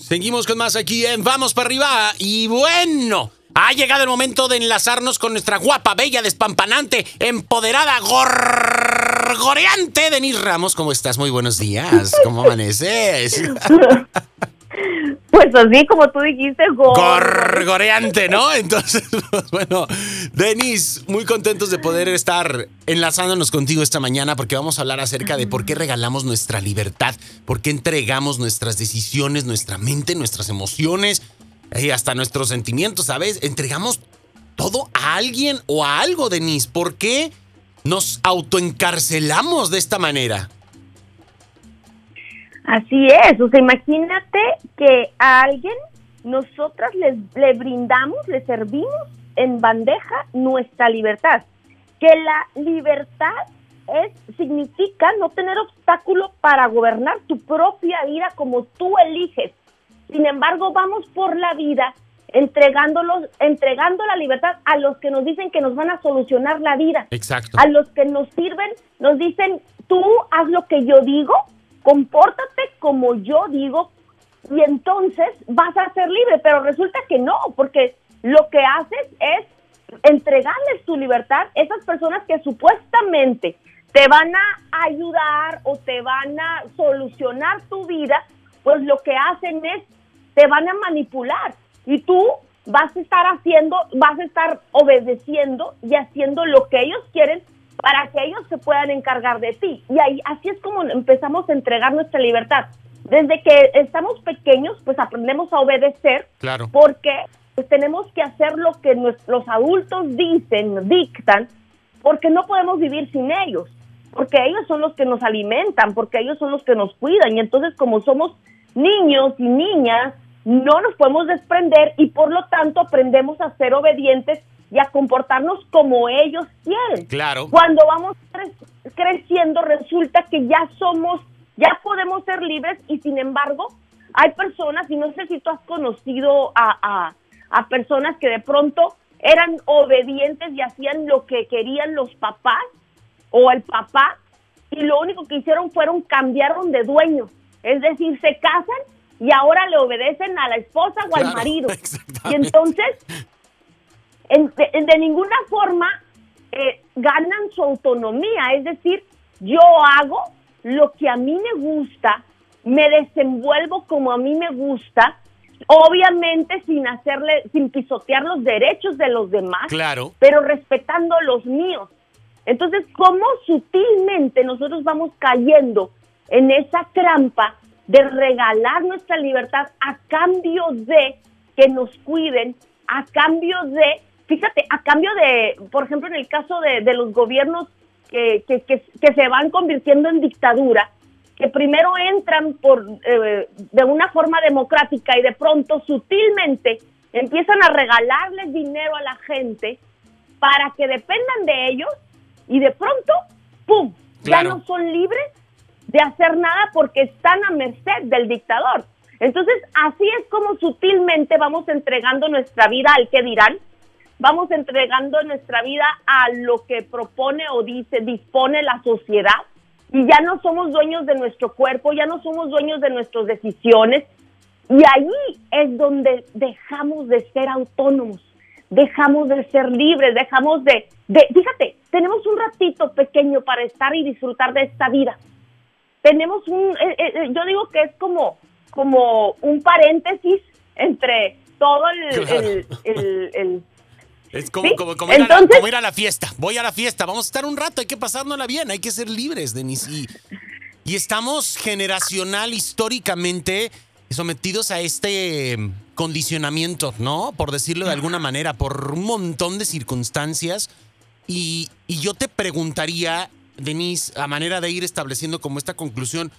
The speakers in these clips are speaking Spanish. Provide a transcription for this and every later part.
Seguimos con más aquí en Vamos para arriba. Y bueno, ha llegado el momento de enlazarnos con nuestra guapa, bella, despampanante, empoderada, gorgoreante Denise Ramos. ¿Cómo estás? Muy buenos días. ¿Cómo amaneces? Pues así como tú dijiste, gorgoreante, ¿no? Entonces, pues, bueno, Denis, muy contentos de poder estar enlazándonos contigo esta mañana porque vamos a hablar acerca de por qué regalamos nuestra libertad, por qué entregamos nuestras decisiones, nuestra mente, nuestras emociones y hasta nuestros sentimientos, ¿sabes? Entregamos todo a alguien o a algo, Denis. ¿Por qué nos autoencarcelamos de esta manera? Así es, o sea, imagínate que a alguien nosotras le, le brindamos, le servimos en bandeja nuestra libertad. Que la libertad es, significa no tener obstáculo para gobernar tu propia vida como tú eliges. Sin embargo, vamos por la vida entregándolos, entregando la libertad a los que nos dicen que nos van a solucionar la vida. Exacto. A los que nos sirven, nos dicen, tú haz lo que yo digo, compórtate como yo digo y entonces vas a ser libre, pero resulta que no, porque lo que haces es entregarles tu libertad. A esas personas que supuestamente te van a ayudar o te van a solucionar tu vida, pues lo que hacen es te van a manipular. Y tú vas a estar haciendo, vas a estar obedeciendo y haciendo lo que ellos quieren para que ellos se puedan encargar de ti. Y ahí así es como empezamos a entregar nuestra libertad. Desde que estamos pequeños, pues aprendemos a obedecer, claro. porque pues, tenemos que hacer lo que los adultos dicen, dictan, porque no podemos vivir sin ellos, porque ellos son los que nos alimentan, porque ellos son los que nos cuidan. Y entonces como somos niños y niñas, no nos podemos desprender y por lo tanto aprendemos a ser obedientes y a comportarnos como ellos quieren. Claro. Cuando vamos creciendo resulta que ya somos, ya podemos ser libres y sin embargo hay personas, y no sé si tú has conocido a, a personas que de pronto eran obedientes y hacían lo que querían los papás o el papá y lo único que hicieron fueron cambiaron de dueño. Es decir, se casan y ahora le obedecen a la esposa o al marido. Y entonces de, ninguna forma eh, ganan su autonomía, es decir, yo hago lo que a mí me gusta, me desenvuelvo como a mí me gusta, obviamente sin hacerle, sin pisotear los derechos de los demás, claro. pero respetando los míos. Entonces, ¿cómo sutilmente nosotros vamos cayendo en esa trampa de regalar nuestra libertad a cambio de que nos cuiden, a cambio de fíjate, a cambio de, por ejemplo, en el caso de, los gobiernos que, que, que, se van convirtiendo en dictadura, que primero entran por eh, de una forma democrática y de pronto sutilmente empiezan a regalarles dinero a la gente para que dependan de ellos y de pronto, ¡pum!, ya no son libres de hacer nada porque están a merced del dictador. Entonces, así es como sutilmente vamos entregando nuestra vida al que dirán, vamos entregando nuestra vida a lo que propone o dice, dispone la sociedad. Y ya no somos dueños de nuestro cuerpo, ya no somos dueños de nuestras decisiones. Y ahí es donde dejamos de ser autónomos, dejamos de ser libres, dejamos de, de fíjate, tenemos un ratito pequeño para estar y disfrutar de esta vida. Tenemos un, eh, eh, eh, yo digo que es como, como un paréntesis entre todo el, el es como, como, como, ir a la, fiesta. Voy a la fiesta, vamos a estar un rato, hay que pasárnosla bien, hay que ser libres, Denis. Y, y estamos generacional, históricamente, sometidos a este em, condicionamiento, ¿no? Por decirlo de alguna manera, por un montón de circunstancias. Y, y yo te preguntaría, Denis, a manera de ir estableciendo como esta conclusión,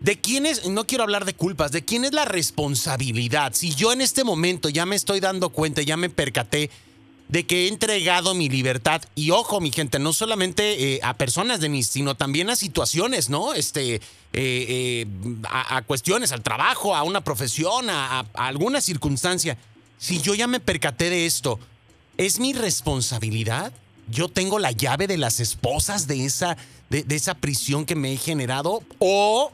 ¿De quién es, no quiero hablar de culpas, de quién es la responsabilidad? Si yo en este momento ya me estoy dando cuenta, ya me percaté de que he entregado mi libertad. Y ojo, mi gente, no solamente eh, a personas de mis, sino también a situaciones, ¿no? Este, eh, eh, a, cuestiones, al trabajo, a una profesión, a, alguna circunstancia. Si yo ya me percaté de esto, ¿es mi responsabilidad? ¿Yo tengo la llave de las esposas de esa, de, esa prisión que me he generado? ¿O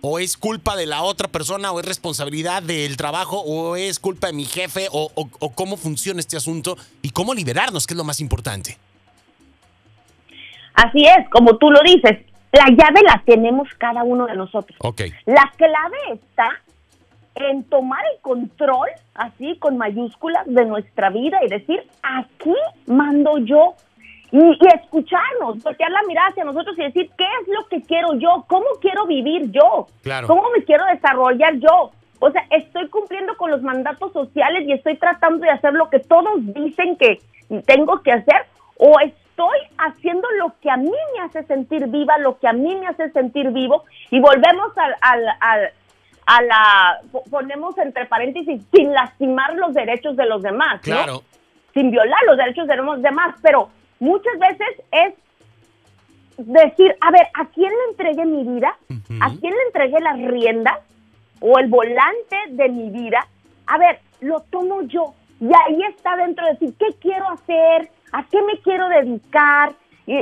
o es culpa de la otra persona, o es responsabilidad del trabajo, o es culpa de mi jefe, o, o cómo funciona este asunto y cómo liberarnos, que es lo más importante. Así es, como tú lo dices, la llave la tenemos cada uno de nosotros. Okay. La clave está en tomar el control, así con mayúsculas, de nuestra vida y decir, aquí mando yo. Y, escucharnos, voltear la mirada hacia nosotros y decir, ¿qué es lo que quiero yo? ¿Cómo quiero vivir yo? Claro. ¿Cómo me quiero desarrollar yo? O sea, estoy cumpliendo con los mandatos sociales y estoy tratando de hacer lo que todos dicen que tengo que hacer o estoy haciendo lo que a mí me hace sentir viva, lo que a mí me hace sentir vivo y volvemos al, al, a la, ponemos entre paréntesis, sin lastimar los derechos de los demás, claro. sin violar los derechos de los demás, pero muchas veces es decir, a ver, ¿a quién le entregué mi vida? ¿A quién le entregué las riendas o el volante de mi vida? A ver, lo tomo yo. Y ahí está dentro de decir, ¿qué quiero hacer? ¿A qué me quiero dedicar?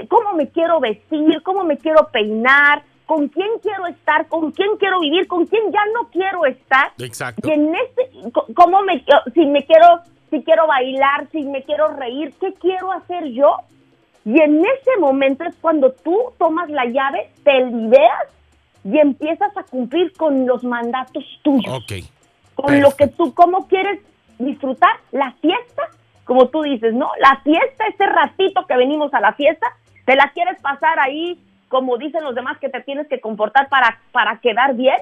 ¿Cómo me quiero vestir? ¿Cómo me quiero peinar? con quién quiero estar, con quién quiero vivir, con quién ya no quiero estar. Exacto. Y en este, cómo me, si me quiero, si quiero bailar, si me quiero reír, ¿qué quiero hacer yo? Y en ese momento es cuando tú tomas la llave, te liberas y empiezas a cumplir con los mandatos tuyos. Ok. Con lo que tú, cómo quieres disfrutar la fiesta, como tú dices, ¿no? La fiesta, ese ratito que venimos a la fiesta, te la quieres pasar ahí como dicen los demás que te tienes que comportar para, para quedar bien,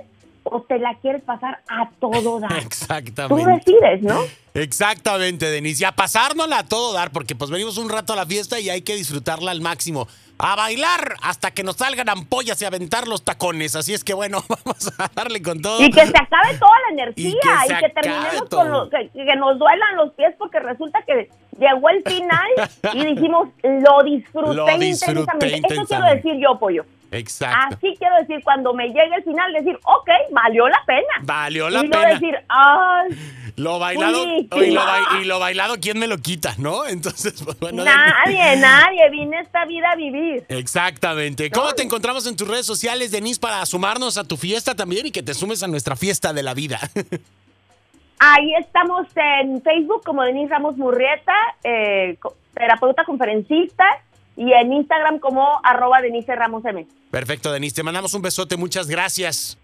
o te la quieres pasar a todo dar. Exactamente. Tú decides, ¿no? Exactamente, Denise. Y a pasárnosla a todo dar, porque pues venimos un rato a la fiesta y hay que disfrutarla al máximo. A bailar hasta que nos salgan ampollas y aventar los tacones. Así es que bueno, vamos a darle con todo. Y que se acabe toda la energía y que, terminemos con lo, que, que nos duelan los pies porque resulta que llegó el final y dijimos, lo disfruté, lo intensamente. Eso quiero decir yo, Pollo. Exacto. Así quiero decir, cuando me llegue el final, decir, ok, valió la pena. Valió la y pena. Y decir, ay. Lo bailado, y lo, y lo, bailado, ¿quién me lo quita, no? Entonces, pues, bueno. Nadie, nadie. Vine esta vida a vivir. Exactamente. ¿Cómo te encontramos en tus redes sociales, Denise, para sumarnos a tu fiesta también y que te sumes a nuestra fiesta de la vida? Ahí estamos en Facebook como Denise Ramos Murrieta, eh, terapeuta conferencista, y en Instagram como arroba Denise Ramos M. Perfecto, Denise. Te mandamos un besote. Muchas gracias.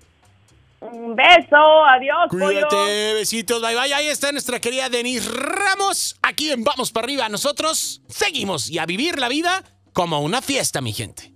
Un beso. Adiós, Cuídate. Besitos. Bye, bye. Ahí está nuestra querida Denise Ramos. Aquí en Vamos para arriba. Nosotros seguimos y a vivir la vida como una fiesta, mi gente.